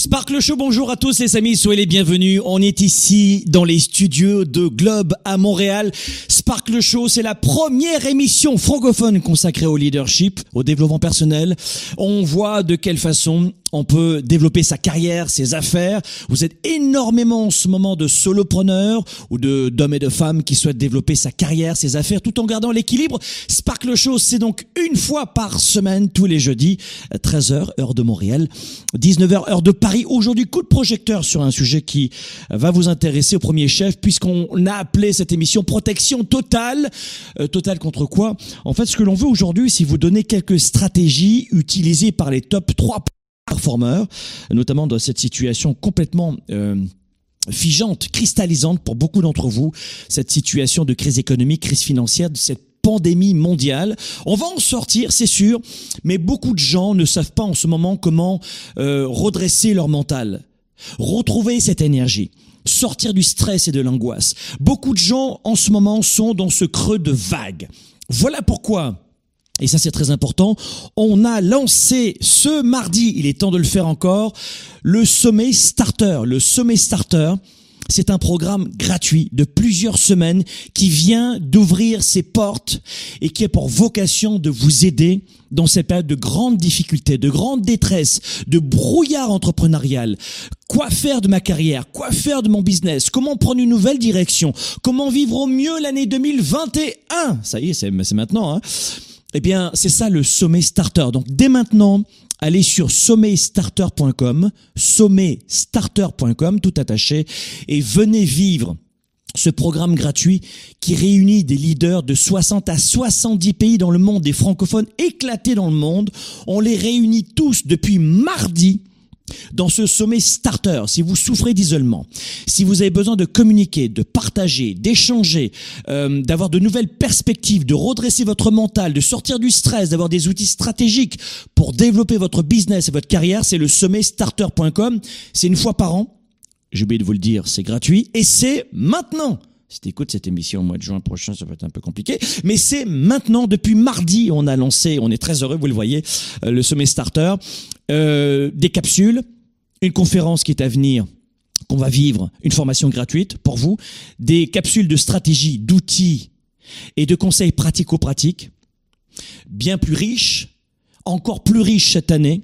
Sparkle Show, bonjour à tous les amis, soyez les bienvenus. On est ici dans les studios de Globe à Montréal. Sparkle Show, c'est la première émission francophone consacrée au leadership, au développement personnel. On voit de quelle façon on peut développer sa carrière, ses affaires. Vous êtes énormément en ce moment de solopreneurs ou de d'hommes et de femmes qui souhaitent développer sa carrière, ses affaires, tout en gardant l'équilibre. Sparkle Show, c'est donc une fois par semaine, tous les jeudis, 13h, heure de Montréal, 19h, heure de Paris. Aujourd'hui, coup de projecteur sur un sujet qui va vous intéresser au premier chef, puisqu'on a appelé cette émission Protection totale. Euh, totale contre quoi? En fait, ce que l'on veut aujourd'hui, c'est vous donner quelques stratégies utilisées par les top 3 performeurs, notamment dans cette situation complètement... Euh, figeante, cristallisante pour beaucoup d'entre vous, cette situation de crise économique, crise financière, de cette pandémie mondiale. On va en sortir, c'est sûr, mais beaucoup de gens ne savent pas en ce moment comment euh, redresser leur mental, retrouver cette énergie sortir du stress et de l'angoisse. Beaucoup de gens en ce moment sont dans ce creux de vague. Voilà pourquoi et ça c'est très important, on a lancé ce mardi, il est temps de le faire encore, le sommet starter. Le sommet starter, c'est un programme gratuit de plusieurs semaines qui vient d'ouvrir ses portes et qui a pour vocation de vous aider dans ces périodes de grande difficulté, de grande détresse, de brouillard entrepreneurial. Quoi faire de ma carrière? Quoi faire de mon business? Comment prendre une nouvelle direction? Comment vivre au mieux l'année 2021 Ça y est, c'est maintenant. Hein eh bien, c'est ça le sommet starter. Donc, dès maintenant, allez sur sommetstarter.com, sommetstarter.com, tout attaché, et venez vivre ce programme gratuit qui réunit des leaders de 60 à 70 pays dans le monde, des francophones éclatés dans le monde. On les réunit tous depuis mardi dans ce sommet starter, si vous souffrez d'isolement, si vous avez besoin de communiquer, de partager, d'échanger, euh, d'avoir de nouvelles perspectives, de redresser votre mental, de sortir du stress, d'avoir des outils stratégiques pour développer votre business et votre carrière, c'est le sommet starter.com. C'est une fois par an. J'ai oublié de vous le dire, c'est gratuit et c'est maintenant. Si tu cette émission au mois de juin prochain, ça va être un peu compliqué. Mais c'est maintenant, depuis mardi, on a lancé, on est très heureux, vous le voyez, euh, le sommet starter. Euh, des capsules, une conférence qui est à venir qu'on va vivre, une formation gratuite pour vous, des capsules de stratégie, d'outils et de conseils pratico-pratiques, bien plus riches, encore plus riches cette année.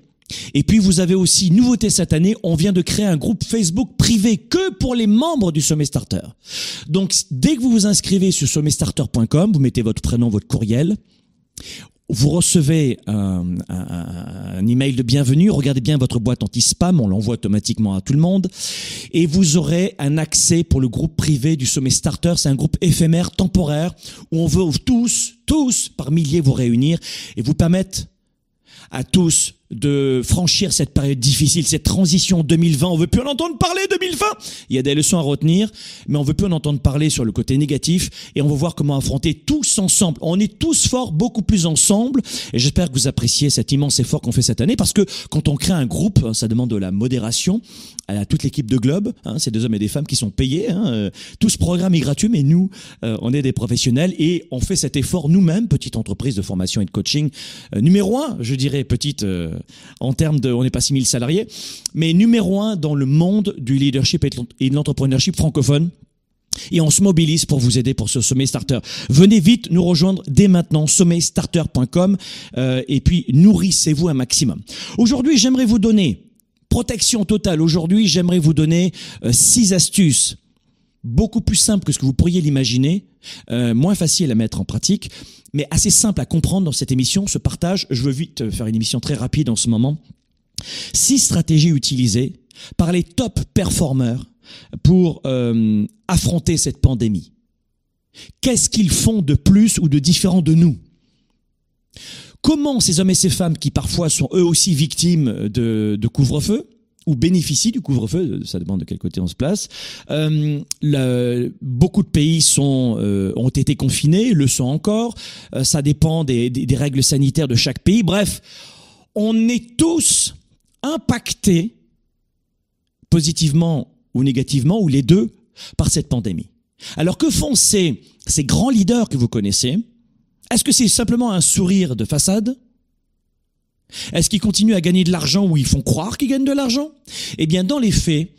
Et puis vous avez aussi, nouveauté cette année, on vient de créer un groupe Facebook privé que pour les membres du Sommet Starter. Donc dès que vous vous inscrivez sur sommetstarter.com, vous mettez votre prénom, votre courriel, vous recevez un, un, email de bienvenue, regardez bien votre boîte anti-spam, on l'envoie automatiquement à tout le monde, et vous aurez un accès pour le groupe privé du sommet starter, c'est un groupe éphémère, temporaire, où on veut tous, tous par milliers vous réunir et vous permettre à tous de franchir cette période difficile, cette transition 2020. On veut plus en entendre parler 2020. Il y a des leçons à retenir, mais on veut plus en entendre parler sur le côté négatif et on va voir comment affronter tous ensemble. On est tous forts, beaucoup plus ensemble et j'espère que vous appréciez cet immense effort qu'on fait cette année parce que quand on crée un groupe, hein, ça demande de la modération à toute l'équipe de Globe. Hein, c'est des hommes et des femmes qui sont payés. Hein, euh, tout ce programme est gratuit, mais nous, euh, on est des professionnels et on fait cet effort nous-mêmes, petite entreprise de formation et de coaching. Euh, numéro un, je dirais petite en termes de, on n'est pas 6000 salariés, mais numéro un dans le monde du leadership et de l'entrepreneurship francophone. Et on se mobilise pour vous aider pour ce sommet starter. Venez vite nous rejoindre dès maintenant, sommetstarter.com, euh, et puis nourrissez-vous un maximum. Aujourd'hui, j'aimerais vous donner protection totale. Aujourd'hui, j'aimerais vous donner euh, six astuces beaucoup plus simple que ce que vous pourriez l'imaginer, euh, moins facile à mettre en pratique, mais assez simple à comprendre dans cette émission, ce partage. Je veux vite faire une émission très rapide en ce moment. Six stratégies utilisées par les top performeurs pour euh, affronter cette pandémie. Qu'est-ce qu'ils font de plus ou de différent de nous? Comment ces hommes et ces femmes qui parfois sont eux aussi victimes de, de couvre-feu ou bénéficient du couvre-feu, ça dépend de quel côté on se place. Euh, le, beaucoup de pays sont euh, ont été confinés, le sont encore. Euh, ça dépend des, des, des, règles sanitaires de chaque pays. Bref, on est tous impactés positivement ou négativement ou les deux par cette pandémie. Alors que font ces ces grands leaders que vous connaissez? Est-ce que c'est simplement un sourire de façade? Est-ce qu'ils continuent à gagner de l'argent ou ils font croire qu'ils gagnent de l'argent? Eh bien, dans les faits,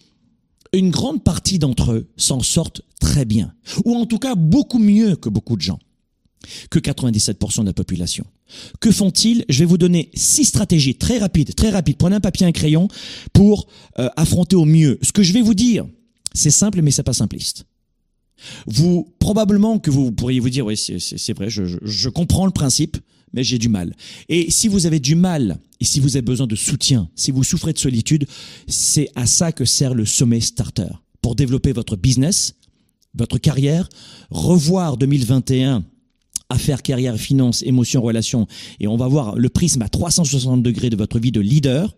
une grande partie d'entre eux s'en sortent très bien, ou en tout cas beaucoup mieux que beaucoup de gens, que 97% de la population. Que font-ils? Je vais vous donner six stratégies très rapides, très rapides. Prenez un papier, un crayon pour euh, affronter au mieux. Ce que je vais vous dire, c'est simple, mais c'est pas simpliste. Vous probablement que vous pourriez vous dire, oui, c'est vrai, je, je, je comprends le principe, mais j'ai du mal. Et si vous avez du mal, et si vous avez besoin de soutien, si vous souffrez de solitude, c'est à ça que sert le sommet starter. Pour développer votre business, votre carrière, revoir 2021 affaires, carrière, finances, émotions, relations, et on va voir le prisme à 360 degrés de votre vie de leader.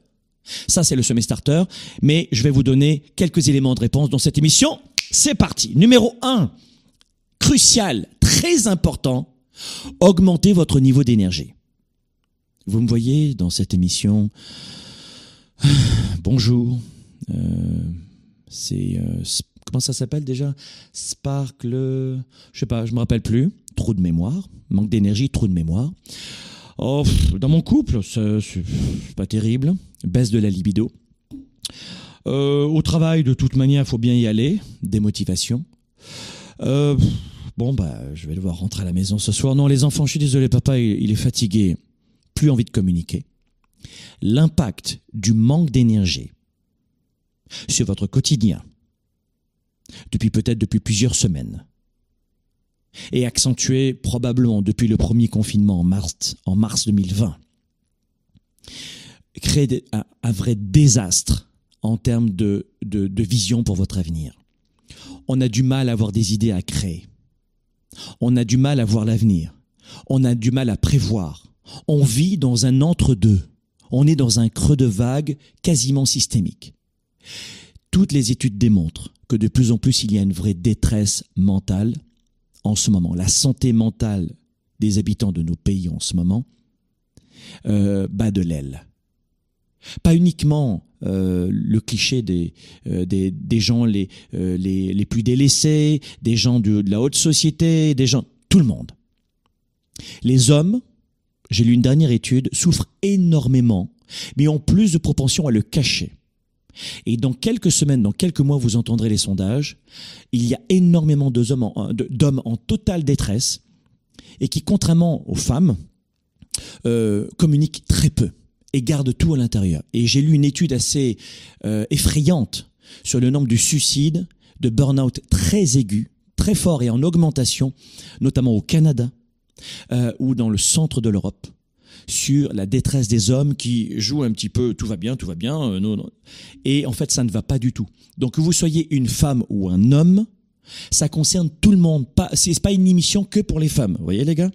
Ça, c'est le sommet starter. Mais je vais vous donner quelques éléments de réponse dans cette émission. C'est parti. Numéro 1, crucial, très important, Augmentez votre niveau d'énergie. Vous me voyez dans cette émission. Bonjour. Euh, c'est euh, comment ça s'appelle déjà? Sparkle. Je sais pas, je me rappelle plus. Trou de mémoire, manque d'énergie, trou de mémoire. Oh, dans mon couple, c'est pas terrible. Baisse de la libido. Euh, au travail, de toute manière, faut bien y aller. Démotivation. Euh, Bon, bah, je vais devoir rentrer à la maison ce soir. Non, les enfants, je suis désolé, papa, il est fatigué. Plus envie de communiquer. L'impact du manque d'énergie sur votre quotidien, depuis peut-être depuis plusieurs semaines, et accentué probablement depuis le premier confinement en mars, en mars 2020, crée un, vrai désastre en termes de vision pour votre avenir. On a du mal à avoir des idées à créer. On a du mal à voir l'avenir. On a du mal à prévoir. On vit dans un entre-deux. On est dans un creux de vague quasiment systémique. Toutes les études démontrent que de plus en plus il y a une vraie détresse mentale en ce moment. La santé mentale des habitants de nos pays en ce moment euh, bat de l'aile. Pas uniquement euh, le cliché des, euh, des, des, gens les, euh, les, les, plus délaissés, des gens de, la haute société, des gens, tout le monde. Les hommes, j'ai lu une dernière étude, souffrent énormément, mais ont plus de propension à le cacher. Et dans quelques semaines, dans quelques mois, vous entendrez les sondages, il y a énormément d'hommes en, en totale détresse et qui, contrairement aux femmes, communiquent très peu et garde tout à l'intérieur. Et j'ai lu une étude assez euh, effrayante sur le nombre de suicides, de burn-out très aigus, très fort et en augmentation, notamment au Canada euh, ou dans le centre de l'Europe, sur la détresse des hommes qui jouent un petit peu, tout va bien, tout va bien, euh, non, non. et en fait ça ne va pas du tout. Donc que vous soyez une femme ou un homme, ça concerne tout le monde. Pas, c'est pas une émission que pour les femmes, vous voyez les gars?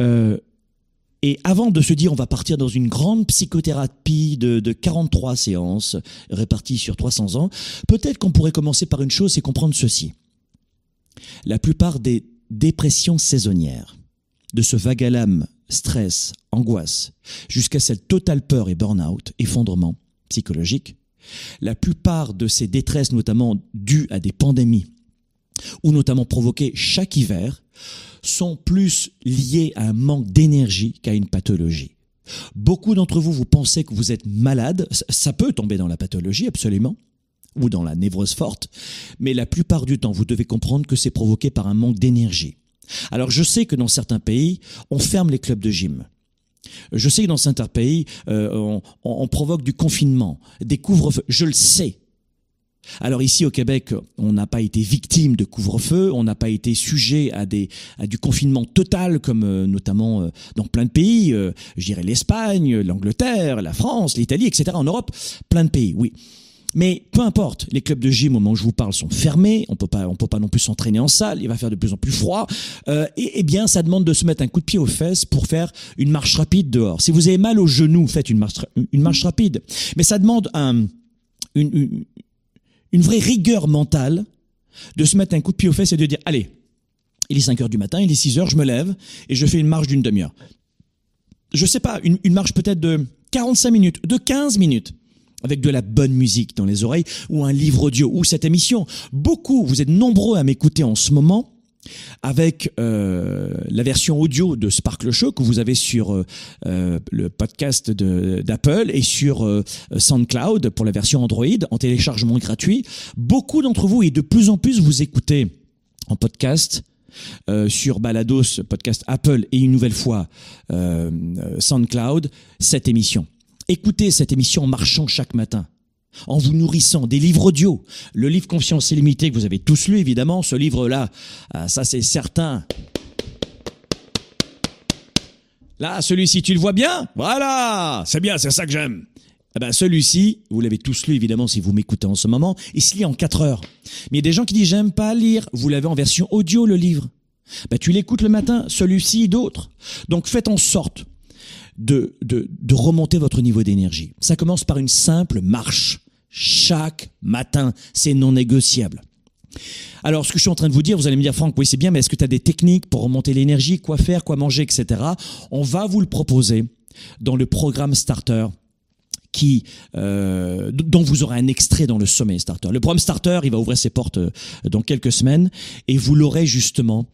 Euh, et avant de se dire on va partir dans une grande psychothérapie de, de 43 séances réparties sur 300 ans, peut-être qu'on pourrait commencer par une chose, c'est comprendre ceci. La plupart des dépressions saisonnières, de ce vague à l'âme, stress, angoisse, jusqu'à cette totale peur et burn-out, effondrement psychologique, la plupart de ces détresses, notamment dues à des pandémies, ou notamment provoquées chaque hiver, sont plus liés à un manque d'énergie qu'à une pathologie. Beaucoup d'entre vous, vous pensez que vous êtes malade, ça peut tomber dans la pathologie, absolument, ou dans la névrose forte, mais la plupart du temps, vous devez comprendre que c'est provoqué par un manque d'énergie. Alors je sais que dans certains pays, on ferme les clubs de gym. Je sais que dans certains pays, euh, on, on, provoque du confinement, des couvre-feux. Je le sais. Alors ici au Québec, on n'a pas été victime de couvre-feu, on n'a pas été sujet à des à du confinement total comme euh, notamment euh, dans plein de pays, euh, je dirais l'Espagne, l'Angleterre, la France, l'Italie, etc. En Europe, plein de pays, oui. Mais peu importe, les clubs de gym au moment où je vous parle sont fermés, on peut pas, on peut pas non plus s'entraîner en salle, il va faire de plus en plus froid. Euh, et, eh bien, ça demande de se mettre un coup de pied aux fesses pour faire une marche rapide dehors. Si vous avez mal aux genoux, faites une marche, une marche rapide. Mais ça demande un, une, une, une vraie rigueur mentale de se mettre un coup de pied aux fesses et de dire, allez, il est 5 heures du matin, il est 6 heures, je me lève et je fais une marche d'une demi-heure. Je sais pas, une, une marche peut-être de 45 minutes, de 15 minutes avec de la bonne musique dans les oreilles, ou un livre audio, ou cette émission. Beaucoup, vous êtes nombreux à m'écouter en ce moment, avec euh, la version audio de Sparkle Show que vous avez sur euh, euh le podcast d'Apple et sur SoundCloud pour la version Android en téléchargement gratuit. Beaucoup d'entre vous et de plus en plus vous écoutez en podcast sur Balados, podcast Apple et une nouvelle fois SoundCloud, cette émission. Écoutez cette émission en marchant chaque matin, en vous nourrissant des livres audio. Le livre Confiance illimitée que vous avez tous lu, évidemment, ce livre-là, ah, ça c'est certain. Là, celui-ci, tu le vois bien? Voilà, c'est bien, c'est ça que j'aime. Eh ben, celui-ci, vous l'avez tous lu évidemment si vous m'écoutez en ce moment, il se lit en 4 heures. Mais il y a des gens qui disent j'aime pas lire. Vous l'avez en version audio le livre. Ben, tu l'écoutes le matin, celui-ci, d'autres. Donc faites en sorte de, de, de remonter votre niveau d'énergie. Ça commence par une simple marche. Chaque matin, c'est non négociable. Alors, ce que je suis en train de vous dire, vous allez me dire, Franck, oui, c'est bien, mais est-ce que tu as des techniques pour remonter l'énergie, quoi faire, quoi manger, etc. On va vous le proposer dans le programme Starter qui euh, dont vous aurez un extrait dans le sommet Starter. Le programme Starter, il va ouvrir ses portes euh, dans quelques semaines et vous l'aurez justement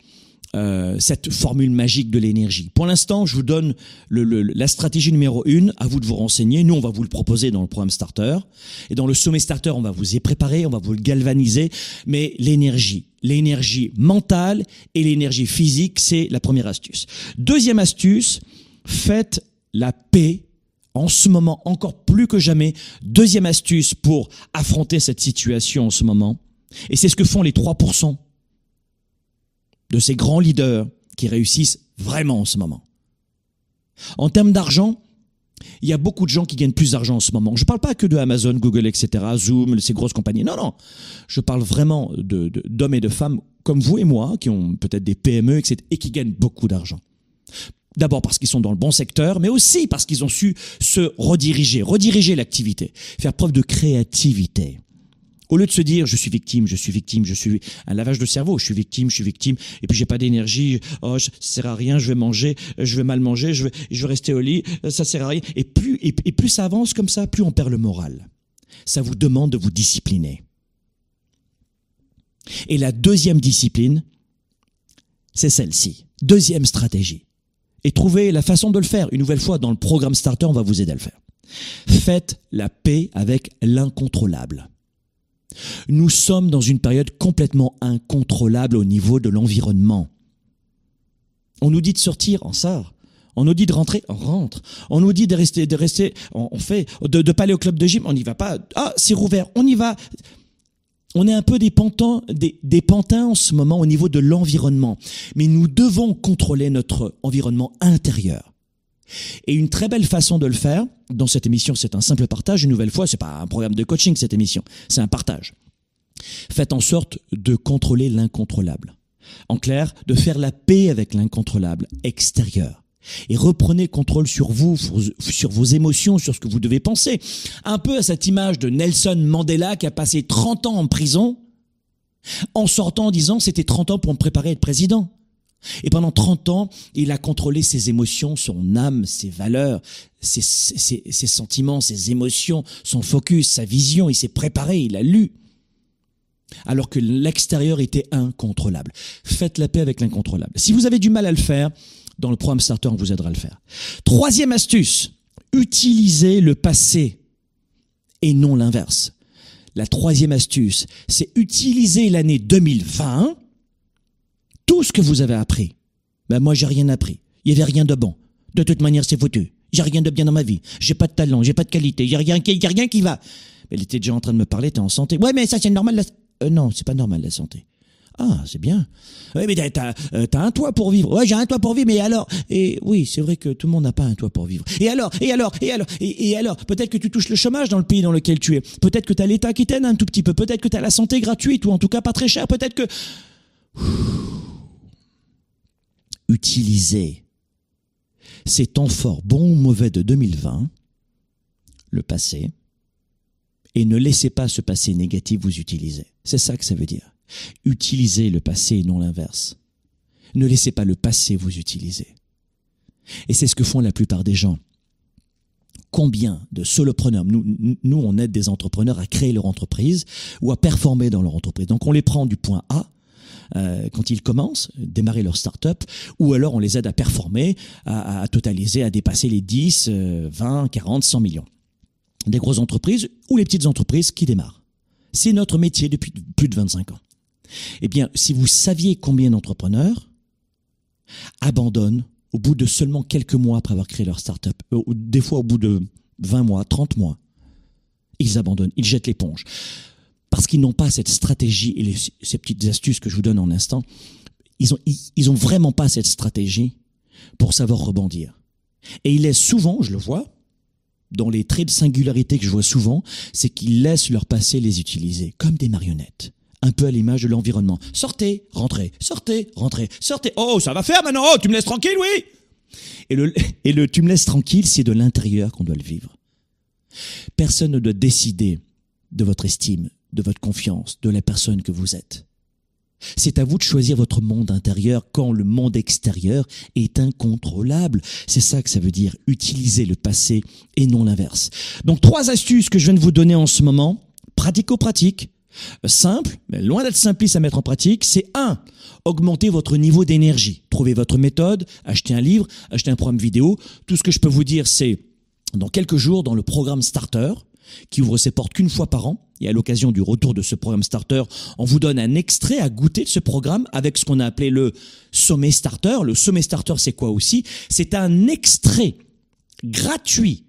euh, cette formule magique de l'énergie. Pour l'instant, je vous donne le, le, la stratégie numéro une. À vous de vous renseigner. Nous, on va vous le proposer dans le programme Starter. Et dans le sommet Starter, on va vous y préparer, on va vous le galvaniser. Mais l'énergie, l'énergie mentale et l'énergie physique, c'est la première astuce. Deuxième astuce, faites la paix en ce moment encore plus que jamais. Deuxième astuce pour affronter cette situation en ce moment. Et c'est ce que font les 3% de ces grands leaders qui réussissent vraiment en ce moment. En termes d'argent, il y a beaucoup de gens qui gagnent plus d'argent en ce moment. Je ne parle pas que de Amazon, Google, etc., Zoom, ces grosses compagnies. Non, non. Je parle vraiment d'hommes de, et de femmes comme vous et moi, qui ont peut-être des PME, etc., et qui gagnent beaucoup d'argent. D'abord parce qu'ils sont dans le bon secteur, mais aussi parce qu'ils ont su se rediriger, rediriger l'activité, faire preuve de créativité. Au lieu de se dire je suis victime, je suis victime, je suis un lavage de cerveau, je suis victime, je suis victime, et puis j'ai pas d'énergie, oh ça sert à rien, je vais manger, je vais mal manger, je vais, je vais rester au lit, ça sert à rien. Et plus et, et plus ça avance comme ça, plus on perd le moral. Ça vous demande de vous discipliner. Et la deuxième discipline, c'est celle-ci. Deuxième stratégie. Et trouvez la façon de le faire. Une nouvelle fois, dans le programme Starter, on va vous aider à le faire. Faites la paix avec l'incontrôlable. Nous sommes dans une période complètement incontrôlable au niveau de l'environnement. On nous dit de sortir, on sort. On nous dit de rentrer, on rentre. On nous dit de rester, de rester, on, fait, de ne pas aller au club de gym, on n'y va pas. Ah, c'est rouvert, on y va. On est un peu des des pantins en ce moment au niveau de l'environnement. Mais nous devons contrôler notre environnement intérieur. Et une très belle façon de le faire, dans cette émission, c'est un simple partage. Une nouvelle fois, c'est pas un programme de coaching, cette émission. C'est un partage. Faites en sorte de contrôler l'incontrôlable. En clair, de faire la paix avec l'incontrôlable extérieur. Et reprenez contrôle sur vous, sur vos émotions, sur ce que vous devez penser. Un peu à cette image de Nelson Mandela qui a passé 30 ans en prison en sortant en disant c'était 30 ans pour me préparer à être président. Et pendant 30 ans, il a contrôlé ses émotions, son âme, ses valeurs, ses, ses, ses sentiments, ses émotions, son focus, sa vision. Il s'est préparé, il a lu. Alors que l'extérieur était incontrôlable. Faites la paix avec l'incontrôlable. Si vous avez du mal à le faire, dans le programme Starter, on vous aidera à le faire. Troisième astuce, utilisez le passé et non l'inverse. La troisième astuce, c'est utiliser l'année 2020 tout ce que vous avez appris. Ben moi, j'ai rien appris. Il y avait rien de bon. De toute manière, c'est foutu. J'ai rien de bien dans ma vie. J'ai pas de talent, j'ai pas de qualité, j'ai rien, y a rien qui va. Elle était déjà en train de me parler, t'es en santé. Ouais, mais ça c'est normal. La... Euh, non, c'est pas normal la santé. Ah, c'est bien. Oui, mais t'as euh, as un toit pour vivre. Ouais, j'ai un toit pour vivre, mais alors Et oui, c'est vrai que tout le monde n'a pas un toit pour vivre. Et alors Et alors Et alors Et, et alors Peut-être que tu touches le chômage dans le pays dans lequel tu es. Peut-être que t'as l'État qui t'aide un tout petit peu. Peut-être que t'as la santé gratuite ou en tout cas pas très chère. Peut-être que... Utilisez ces temps forts, bons ou mauvais de 2020, le passé, et ne laissez pas ce passé négatif vous utiliser. C'est ça que ça veut dire. Utilisez le passé et non l'inverse. Ne laissez pas le passé vous utiliser. Et c'est ce que font la plupart des gens. Combien de solopreneurs, nous, nous on aide des entrepreneurs à créer leur entreprise ou à performer dans leur entreprise. Donc on les prend du point A euh, quand ils commencent, démarrer leur start-up, ou alors on les aide à performer, à, à totaliser, à dépasser les 10, 20, 40, 100 millions. Des grosses entreprises ou les petites entreprises qui démarrent. C'est notre métier depuis plus de 25 ans. Eh bien, si vous saviez combien d'entrepreneurs abandonnent au bout de seulement quelques mois après avoir créé leur start-up, euh, des fois au bout de 20 mois, 30 mois, ils abandonnent, ils jettent l'éponge. Parce qu'ils n'ont pas cette stratégie et ces petites astuces que je vous donne en instant, ils ont, ils, ont vraiment pas cette stratégie pour savoir rebondir. Et ils laissent souvent, je le vois, dans les traits de singularité que je vois souvent, c'est qu'ils laissent leur passé les utiliser comme des marionnettes un peu à l'image de l'environnement. Sortez, rentrez, sortez, rentrez, sortez. Oh, ça va faire maintenant. Oh, tu me laisses tranquille, oui. Et le, et le tu me laisses tranquille, c'est de l'intérieur qu'on doit le vivre. Personne ne doit décider de votre estime, de votre confiance, de la personne que vous êtes. C'est à vous de choisir votre monde intérieur quand le monde extérieur est incontrôlable. C'est ça que ça veut dire, utiliser le passé et non l'inverse. Donc trois astuces que je viens de vous donner en ce moment, pratico-pratique, Simple, mais loin d'être simpliste à mettre en pratique, c'est un, augmenter votre niveau d'énergie. Trouvez votre méthode, achetez un livre, achetez un programme vidéo. Tout ce que je peux vous dire, c'est dans quelques jours, dans le programme Starter, qui ouvre ses portes qu'une fois par an, et à l'occasion du retour de ce programme Starter, on vous donne un extrait à goûter de ce programme avec ce qu'on a appelé le sommet Starter. Le sommet Starter, c'est quoi aussi? C'est un extrait gratuit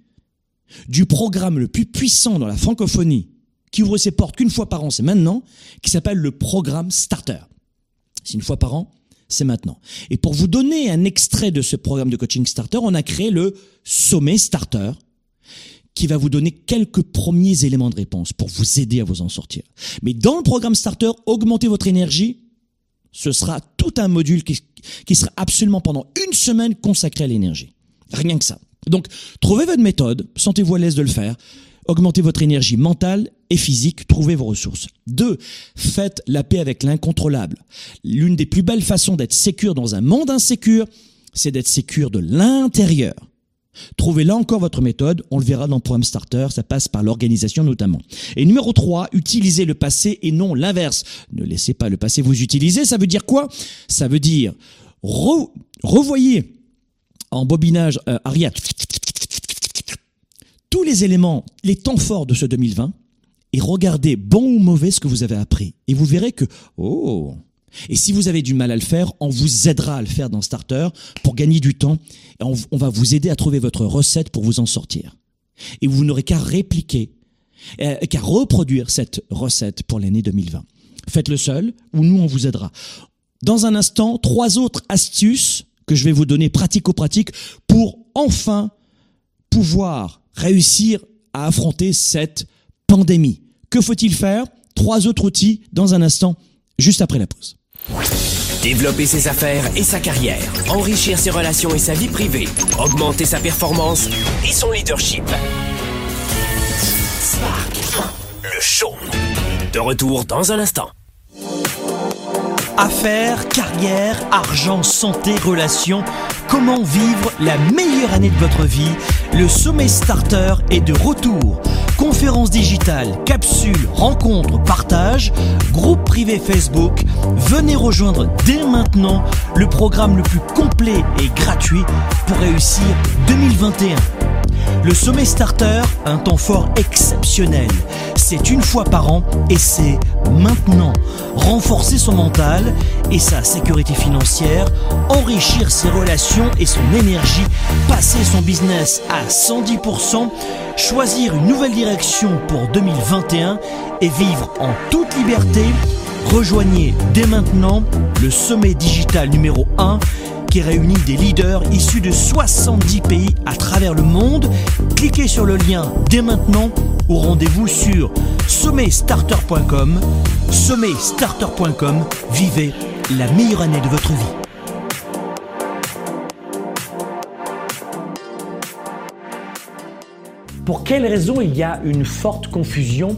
du programme le plus puissant dans la francophonie qui ouvre ses portes qu'une fois par an, c'est maintenant, qui s'appelle le programme Starter. C'est une fois par an, c'est maintenant. Et pour vous donner un extrait de ce programme de coaching Starter, on a créé le sommet Starter, qui va vous donner quelques premiers éléments de réponse pour vous aider à vous en sortir. Mais dans le programme Starter, augmenter votre énergie, ce sera tout un module qui, qui sera absolument pendant une semaine consacré à l'énergie. Rien que ça. Donc, trouvez votre méthode, sentez-vous à l'aise de le faire, augmentez votre énergie mentale et physique, trouvez vos ressources. Deux, faites la paix avec l'incontrôlable. L'une des plus belles façons d'être sécure dans un monde insécure, c'est d'être sécure de l'intérieur. Trouvez là encore votre méthode, on le verra dans le Starter, ça passe par l'organisation notamment. Et numéro 3, utilisez le passé et non l'inverse. Ne laissez pas le passé vous utiliser, ça veut dire quoi? Ça veut dire revoyez en bobinage euh, tous les éléments, les temps forts de ce 2020 et regardez bon ou mauvais ce que vous avez appris. Et vous verrez que, oh, et si vous avez du mal à le faire, on vous aidera à le faire dans Starter pour gagner du temps. Et on, va vous aider à trouver votre recette pour vous en sortir. Et vous n'aurez qu'à répliquer, euh, qu'à reproduire cette recette pour l'année 2020. Faites-le seul ou nous on vous aidera. Dans un instant, trois autres astuces que je vais vous donner pratico-pratique pour enfin pouvoir réussir à affronter cette pandémie. Que faut-il faire? Trois autres outils dans un instant, juste après la pause. Développer ses affaires et sa carrière, enrichir ses relations et sa vie privée, augmenter sa performance et son leadership. Spark, le show. De retour dans un instant. Affaires, carrière, argent, santé, relations. Comment vivre la meilleure année de votre vie? Le sommet starter est de retour. Conférences digitales, capsules, rencontres, partages, groupe privé Facebook. Venez rejoindre dès maintenant le programme le plus complet et gratuit pour réussir 2021. Le sommet starter, un temps fort exceptionnel C'est une fois par an et c'est maintenant. Renforcer son mental et sa sécurité financière, enrichir ses relations et son énergie, passer son business à 110%, choisir une nouvelle direction pour 2021 et vivre en toute liberté, rejoignez dès maintenant le sommet digital numéro 1 qui réunit des leaders issus de 70 pays à travers le monde. Cliquez sur le lien dès maintenant ou rendez-vous sur sommetstarter.com. Sommetstarter.com, vivez la meilleure année de votre vie. Pour quelles raisons il y a une forte confusion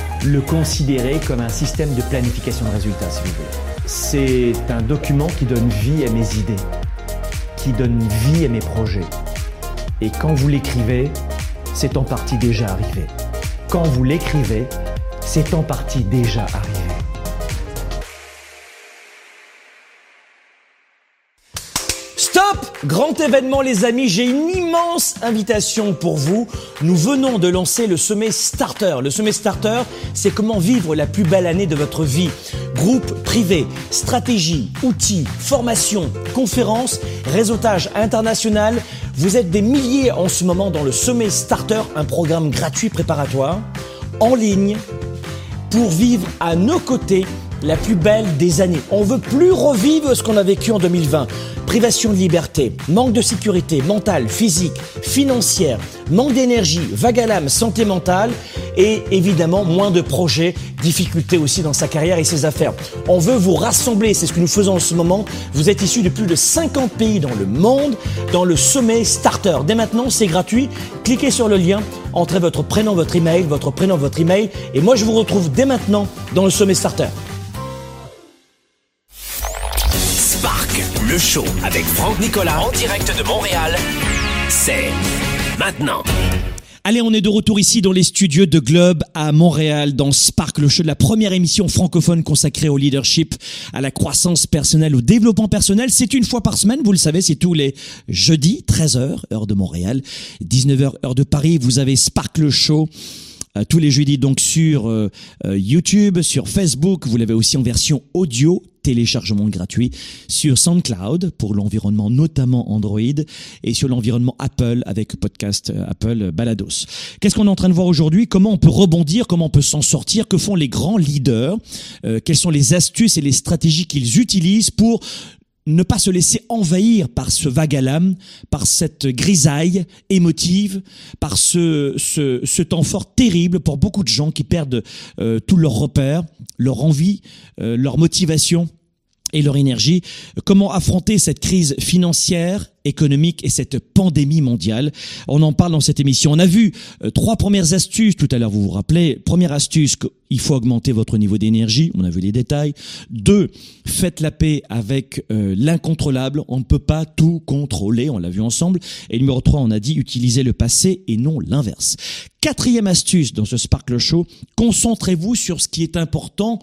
le considérer comme un système de planification de résultats si vous voulez. C'est un document qui donne vie à mes idées, qui donne vie à mes projets. Et quand vous l'écrivez, c'est en partie déjà arrivé. Quand vous l'écrivez, c'est en partie déjà arrivé. Grand événement les amis, j'ai une immense invitation pour vous. Nous venons de lancer le sommet Starter. Le sommet Starter, c'est comment vivre la plus belle année de votre vie. Groupe privé, stratégie, outils, formation, conférences, réseautage international. Vous êtes des milliers en ce moment dans le sommet Starter, un programme gratuit préparatoire, en ligne, pour vivre à nos côtés la plus belle des années. On veut plus revivre ce qu'on a vécu en 2020. Privation de liberté, manque de sécurité mentale, physique, financière, manque d'énergie, vague à l'âme, santé mentale et évidemment moins de projets, difficultés aussi dans sa carrière et ses affaires. On veut vous rassembler, c'est ce que nous faisons en ce moment. Vous êtes issus de plus de 50 pays dans le monde dans le sommet Starter. Dès maintenant, c'est gratuit. Cliquez sur le lien, entrez votre prénom, votre email, votre prénom, votre email et moi je vous retrouve dès maintenant dans le sommet Starter. Le show avec Franck Nicolas en direct de Montréal, c'est maintenant. Allez, on est de retour ici dans les studios de Globe à Montréal, dans Spark, le show de la première émission francophone consacrée au leadership, à la croissance personnelle, au développement personnel. C'est une fois par semaine, vous le savez, c'est tous les jeudis, 13h, heure de Montréal, 19h, heure de Paris. Vous avez Spark le show. Euh, tous les jeudis donc sur euh, euh, YouTube, sur Facebook. Vous l'avez aussi en version audio, téléchargement gratuit sur SoundCloud pour l'environnement notamment Android et sur l'environnement Apple avec podcast Apple Balados. Qu'est-ce qu'on est en train de voir aujourd'hui? Comment on peut rebondir? Comment on peut s'en sortir? Que font les grands leaders? Quelles sont les astuces et les stratégies qu'ils utilisent pour ne pas se laisser envahir par ce vague à l'âme, par cette grisaille émotive, par ce, ce, temps fort terrible pour beaucoup de gens qui perdent euh, tous leurs repères, leur envie, euh, leur motivation et leur énergie. Comment affronter cette crise financière, économique et cette pandémie mondiale? On en parle dans cette émission. On a vu euh, trois premières astuces tout à l'heure, vous vous rappelez. Première astuce, il faut augmenter votre niveau d'énergie. On a vu les détails. Deux, faites la paix avec euh, l'incontrôlable. On ne peut pas tout contrôler. On l'a vu ensemble. Et numéro trois, on a dit utiliser le passé et non l'inverse. Quatrième astuce dans ce Sparkle Show, concentrez-vous sur ce qui est important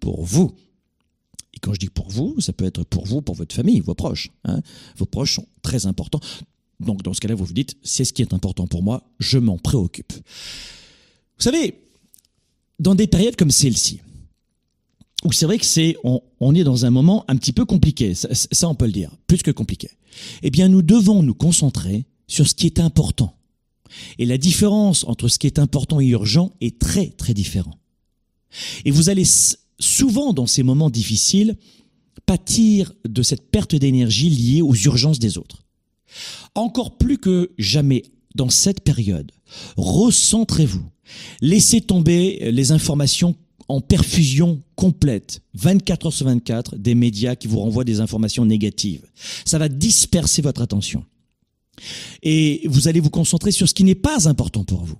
pour vous. Quand je dis pour vous, ça peut être pour vous, pour votre famille, vos proches. Hein. Vos proches sont très importants. Donc dans ce cas-là, vous vous dites, c'est ce qui est important pour moi, je m'en préoccupe. Vous savez, dans des périodes comme celle-ci, où c'est vrai que c'est, on, est dans un moment un petit peu compliqué, ça, ça on peut le dire, plus que compliqué. Eh bien, nous devons nous concentrer sur ce qui est important. Et la différence entre ce qui est important et urgent est très très différent. Et vous allez souvent dans ces moments difficiles, pâtir de cette perte d'énergie liée aux urgences des autres. Encore plus que jamais dans cette période, recentrez-vous. Laissez tomber les informations en perfusion complète, 24 heures sur 24, des médias qui vous renvoient des informations négatives. Ça va disperser votre attention. Et vous allez vous concentrer sur ce qui n'est pas important pour vous.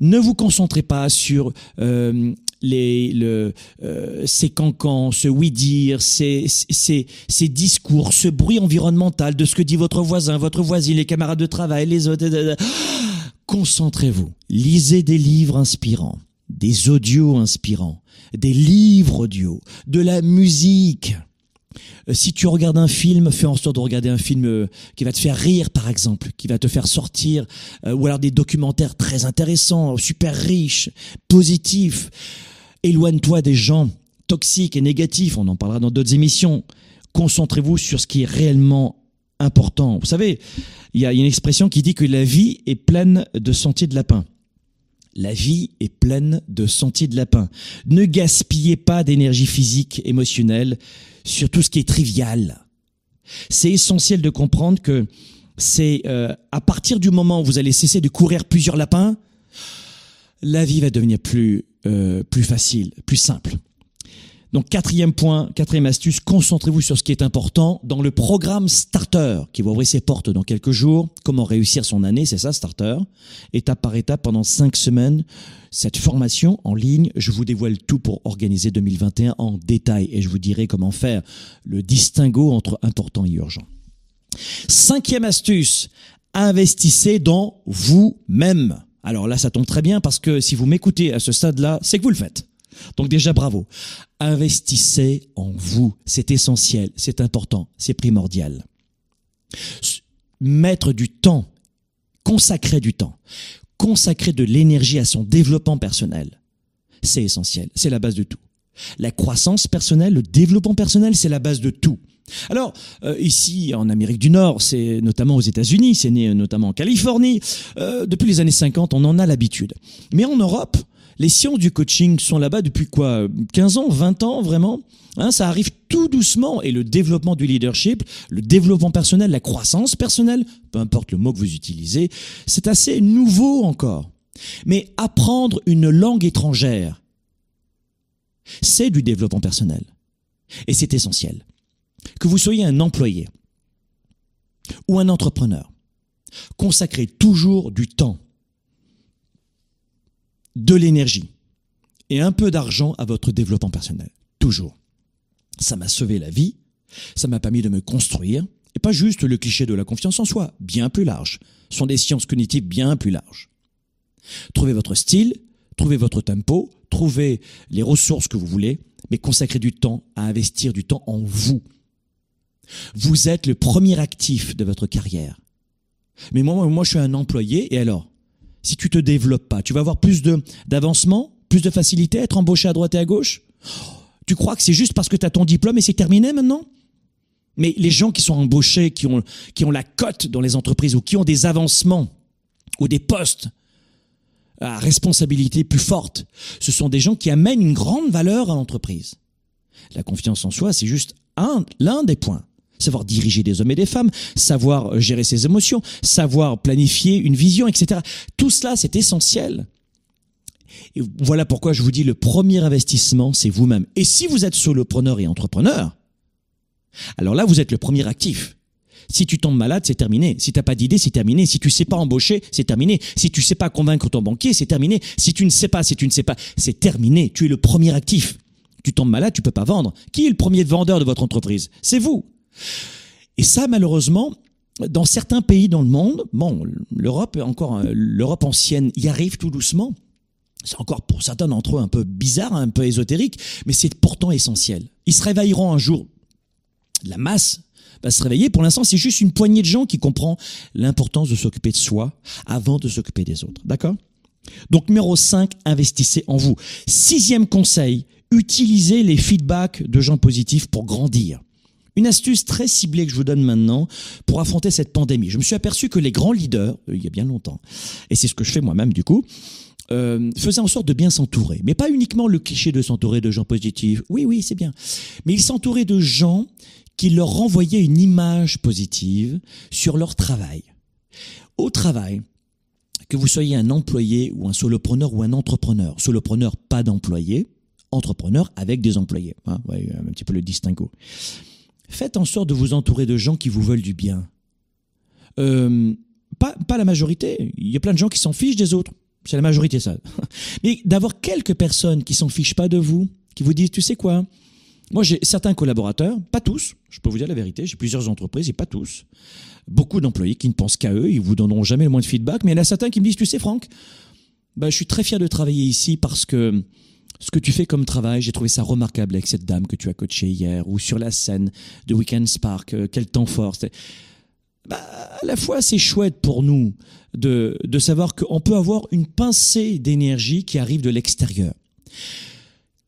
Ne vous concentrez pas sur euh, les, le, euh, ces cancans, ce oui-dire, ces, ces, ces discours, ce bruit environnemental de ce que dit votre voisin, votre voisine, les camarades de travail, les autres. Concentrez-vous. Lisez des livres inspirants, des audios inspirants, des livres audio, de la musique. Euh, si tu regardes un film, fais en sorte de regarder un film euh, qui va te faire rire, par exemple, qui va te faire sortir, euh, ou alors des documentaires très intéressants, super riches, positifs. Éloigne-toi des gens toxiques et négatifs, on en parlera dans d'autres émissions. Concentrez-vous sur ce qui est réellement important. Vous savez, il y a une expression qui dit que la vie est pleine de sentiers de lapin. La vie est pleine de sentiers de lapin. Ne gaspillez pas d'énergie physique, émotionnelle sur tout ce qui est trivial. C'est essentiel de comprendre que c'est euh, à partir du moment où vous allez cesser de courir plusieurs lapins, la vie va devenir plus euh, plus facile, plus simple. Donc quatrième point, quatrième astuce, concentrez-vous sur ce qui est important dans le programme Starter qui va ouvrir ses portes dans quelques jours. Comment réussir son année, c'est ça Starter. Étape par étape pendant cinq semaines. Cette formation en ligne, je vous dévoile tout pour organiser 2021 en détail et je vous dirai comment faire le distinguo entre important et urgent. Cinquième astuce, investissez dans vous-même. Alors là, ça tombe très bien parce que si vous m'écoutez à ce stade-là, c'est que vous le faites. Donc déjà, bravo. Investissez en vous. C'est essentiel, c'est important, c'est primordial. Mettre du temps, consacrer du temps, consacrer de l'énergie à son développement personnel, c'est essentiel, c'est la base de tout. La croissance personnelle, le développement personnel, c'est la base de tout. Alors, euh, ici en Amérique du Nord, c'est notamment aux États-Unis, c'est né notamment en Californie, euh, depuis les années 50, on en a l'habitude. Mais en Europe, les sciences du coaching sont là-bas depuis quoi 15 ans, 20 ans vraiment hein, Ça arrive tout doucement et le développement du leadership, le développement personnel, la croissance personnelle, peu importe le mot que vous utilisez, c'est assez nouveau encore. Mais apprendre une langue étrangère, c'est du développement personnel. Et c'est essentiel. Que vous soyez un employé ou un entrepreneur, consacrez toujours du temps de l'énergie et un peu d'argent à votre développement personnel. Toujours. Ça m'a sauvé la vie, ça m'a permis de me construire, et pas juste le cliché de la confiance en soi, bien plus large. Ce sont des sciences cognitives bien plus larges. Trouvez votre style, trouvez votre tempo, trouvez les ressources que vous voulez, mais consacrez du temps à investir du temps en vous. Vous êtes le premier actif de votre carrière. Mais moi, moi, je suis un employé, et alors si tu te développes pas Tu vas avoir plus d'avancement, plus de facilité à être embauché à droite et à gauche? Tu crois que c'est juste parce que tu as ton diplôme et c'est terminé maintenant? Mais les gens qui sont embauchés, qui ont, qui ont la cote dans les entreprises ou qui ont des avancements ou des postes à responsabilité plus forte, ce sont des gens qui amènent une grande valeur à l'entreprise. La confiance en soi, c'est juste un, l'un des points savoir diriger des hommes et des femmes, savoir euh, gérer ses émotions, savoir planifier une vision, etc. Tout cela, c'est essentiel. Et voilà pourquoi je vous dis le premier investissement, c'est vous-même. Et si vous êtes solopreneur et entrepreneur, alors là, vous êtes le premier actif. Si tu tombes malade, c'est terminé. Si t'as pas d'idée, c'est terminé. Si tu sais pas embaucher, c'est terminé. Si tu sais pas convaincre ton banquier, c'est terminé. Si tu ne sais pas, si tu ne sais pas, c'est terminé. Tu es le premier actif. Tu tombes malade, tu peux pas vendre. Qui est le premier vendeur de votre entreprise? C'est vous. Et ça, malheureusement, dans certains pays dans le monde, bon, l'Europe encore, euh, l'Europe ancienne y arrive tout doucement. C'est encore pour certains d'entre eux un peu bizarre, un peu ésotérique, mais c'est pourtant essentiel. Ils se réveilleront un jour. La masse va se réveiller. Pour l'instant, c'est juste une poignée de gens qui comprend l'importance de s'occuper de soi avant de s'occuper des autres. D'accord? Donc numéro 5, investissez en vous. Sixième conseil, utilisez les feedbacks de gens positifs pour grandir. Une astuce très ciblée que je vous donne maintenant pour affronter cette pandémie. Je me suis aperçu que les grands leaders, euh, il y a bien longtemps, et c'est ce que je fais moi-même du coup, euh, faisaient en sorte de bien s'entourer. Mais pas uniquement le cliché de s'entourer de gens positifs. Oui, oui, c'est bien. Mais ils s'entouraient de gens qui leur renvoyaient une image positive sur leur travail. Au travail, que vous soyez un employé ou un solopreneur ou un entrepreneur. Solopreneur, pas d'employé. entrepreneur avec des employés. Hein, ouais, un petit peu le distinguo. Faites en sorte de vous entourer de gens qui vous veulent du bien. Euh, pas, la majorité. Il y a plein de gens qui s'en fichent des autres. C'est la majorité, ça. Mais d'avoir quelques personnes qui s'en fichent pas de vous, qui vous disent, tu sais quoi, moi j'ai certains collaborateurs, pas tous, je peux vous dire la vérité, j'ai plusieurs entreprises et pas tous, beaucoup d'employés qui ne pensent qu'à eux, ils vous donneront jamais le moins de feedback, mais il y en a certains qui me disent, tu sais Franck, bah, je suis très fier de travailler ici parce que ce que tu fais comme travail, j'ai trouvé ça remarquable avec cette dame que tu as coachée hier, ou sur la scène de Weekend Spark, euh, quel temps fort. Bah, à la fois, c'est chouette pour nous de, de savoir qu'on peut avoir une pincée d'énergie qui arrive de l'extérieur.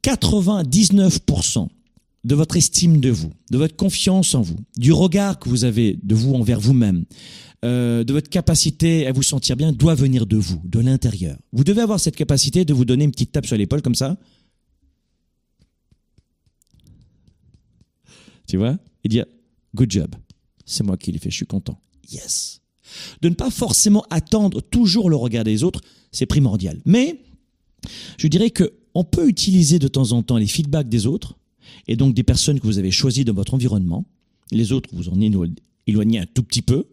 99% de votre estime de vous, de votre confiance en vous, du regard que vous avez de vous envers vous-même, euh, de votre capacité à vous sentir bien doit venir de vous, de l'intérieur. Vous devez avoir cette capacité de vous donner une petite tape sur l'épaule comme ça. Tu vois? Et dire good job. C'est moi qui l'ai fait, je suis content. Yes. De ne pas forcément attendre toujours le regard des autres, c'est primordial. Mais je dirais que on peut utiliser de temps en temps les feedbacks des autres et donc des personnes que vous avez choisies dans votre environnement. Les autres, vous en éloignez un tout petit peu.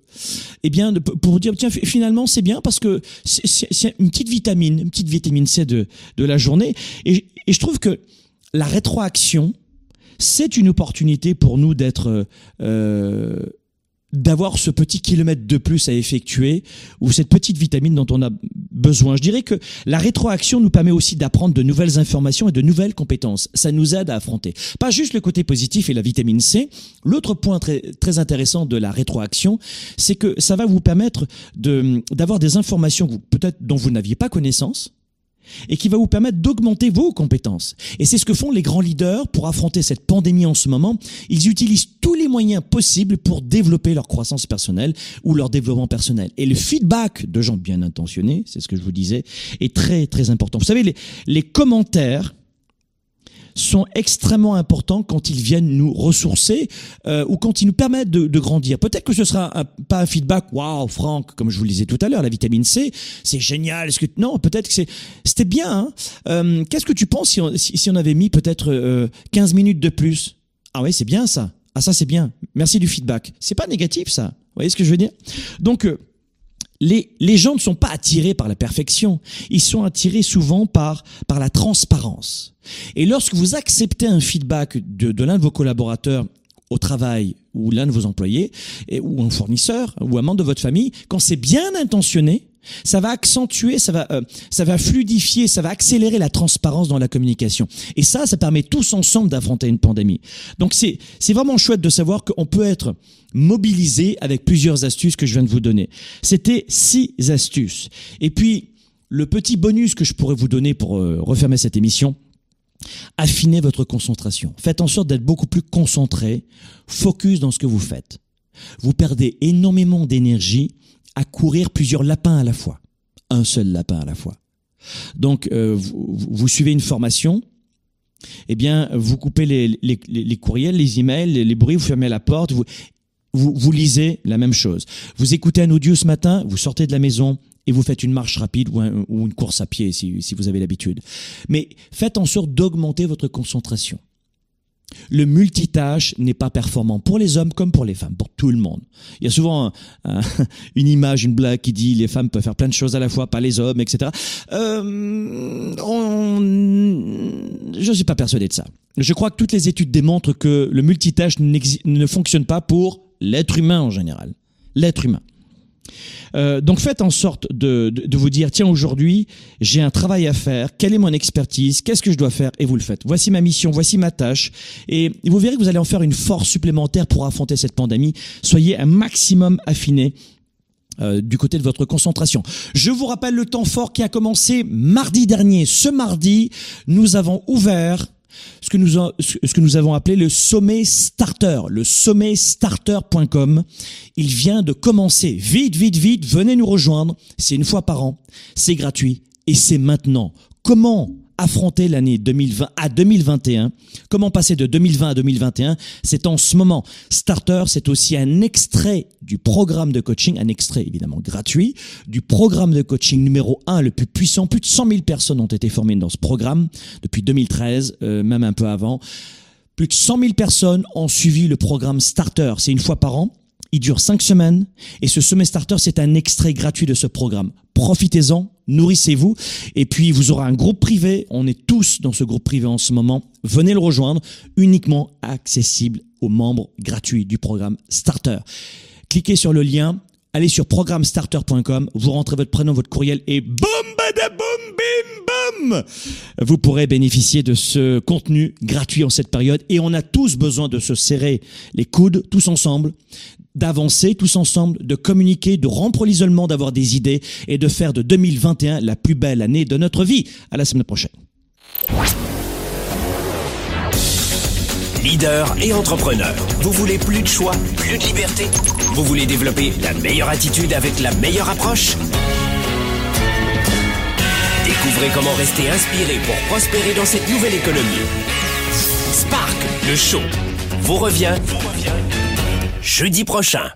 Eh bien, pour dire, tiens, finalement, c'est bien parce que c'est une petite vitamine, une petite vitamine C de, de la journée. Et, et je trouve que la rétroaction, c'est une opportunité pour nous d'être euh, d'avoir ce petit kilomètre de plus à effectuer ou cette petite vitamine dont on a besoin. Je dirais que la rétroaction nous permet aussi d'apprendre de nouvelles informations et de nouvelles compétences. Ça nous aide à affronter. Pas juste le côté positif et la vitamine C. L'autre point très, très intéressant de la rétroaction, c'est que ça va vous permettre de, d'avoir des informations peut-être dont vous n'aviez pas connaissance et qui va vous permettre d'augmenter vos compétences. Et c'est ce que font les grands leaders pour affronter cette pandémie en ce moment. Ils utilisent tous les moyens possibles pour développer leur croissance personnelle ou leur développement personnel. Et le feedback de gens bien intentionnés, c'est ce que je vous disais, est très très important. Vous savez, les, les commentaires sont extrêmement importants quand ils viennent nous ressourcer euh, ou quand ils nous permettent de, de grandir. Peut-être que ce sera un, pas un feedback, waouh, Franck, comme je vous le disais tout à l'heure, la vitamine C, c'est génial. Est-ce que non, peut-être que c'est, c'était bien. Hein euh, Qu'est-ce que tu penses si on, si, si on avait mis peut-être euh, 15 minutes de plus? Ah oui, c'est bien ça. Ah ça c'est bien. Merci du feedback. C'est pas négatif ça. Vous voyez ce que je veux dire? Donc euh, les, les gens ne sont pas attirés par la perfection, ils sont attirés souvent par, par la transparence. Et lorsque vous acceptez un feedback de, de l'un de vos collaborateurs au travail ou l'un de vos employés, ou un fournisseur ou un membre de votre famille, quand c'est bien intentionné, ça va accentuer, ça va, euh, ça va fluidifier, ça va accélérer la transparence dans la communication. Et ça, ça permet tous ensemble d'affronter une pandémie. Donc c'est, c'est vraiment chouette de savoir qu'on peut être mobilisé avec plusieurs astuces que je viens de vous donner. C'était six astuces. Et puis, le petit bonus que je pourrais vous donner pour euh, refermer cette émission, affinez votre concentration. Faites en sorte d'être beaucoup plus concentré, focus dans ce que vous faites. Vous perdez énormément d'énergie à courir plusieurs lapins à la fois. Un seul lapin à la fois. Donc, euh, vous, vous, suivez une formation, eh bien, vous coupez les, les, les courriels, les emails, les, bruits, vous fermez la porte, vous, vous, vous lisez la même chose. Vous écoutez un audio ce matin, vous sortez de la maison, et vous faites une marche rapide ou, ou une course à pied si, si vous avez l'habitude. Mais faites en sorte d'augmenter votre concentration. Le multitâche n'est pas performant pour les hommes comme pour les femmes, pour tout le monde. Il y a souvent un, un, une image, une blague qui dit les femmes peuvent faire plein de choses à la fois, pas les hommes, etc. Euh, on, je ne suis pas persuadé de ça. Je crois que toutes les études démontrent que le multitâche ne fonctionne pas pour l'être humain en général. L'être humain. Euh, donc faites en sorte de, de, de vous dire, tiens, aujourd'hui, j'ai un travail à faire, quelle est mon expertise, qu'est-ce que je dois faire, et vous le faites. Voici ma mission, voici ma tâche, et vous verrez que vous allez en faire une force supplémentaire pour affronter cette pandémie. Soyez un maximum affiné euh, du côté de votre concentration. Je vous rappelle le temps fort qui a commencé mardi dernier. Ce mardi, nous avons ouvert ce que nous, avons appelé le sommet starter, le sommetstarter.com. Il vient de commencer. Vite, vite, vite, venez nous rejoindre. C'est une fois par an. C'est gratuit et c'est maintenant. Comment affronter l'année 2020 à 2021. Comment passer de 2020 à 2021 C'est en ce moment. Starter, c'est aussi un extrait du programme de coaching, un extrait évidemment gratuit, du programme de coaching numéro 1 le plus puissant. Plus de 100 000 personnes ont été formées dans ce programme depuis 2013, euh, même un peu avant. Plus de 100 000 personnes ont suivi le programme Starter. C'est une fois par an. Il dure cinq semaines et ce sommet starter, c'est un extrait gratuit de ce programme. Profitez-en, nourrissez-vous. Et puis vous aurez un groupe privé. On est tous dans ce groupe privé en ce moment. Venez le rejoindre, uniquement accessible aux membres gratuits du programme Starter. Cliquez sur le lien, allez sur programmestarter.com, vous rentrez votre prénom, votre courriel et boum, badaboum, bim, boum. Vous pourrez bénéficier de ce contenu gratuit en cette période. Et on a tous besoin de se serrer les coudes tous ensemble, d'avancer tous ensemble, de communiquer, de rompre l'isolement, d'avoir des idées et de faire de 2021 la plus belle année de notre vie. À la semaine prochaine. Leader et entrepreneur, vous voulez plus de choix, plus de liberté? Vous voulez développer la meilleure attitude avec la meilleure approche? Découvrez comment rester inspiré pour prospérer dans cette nouvelle économie. Spark, le show, vous revient, vous revient jeudi prochain.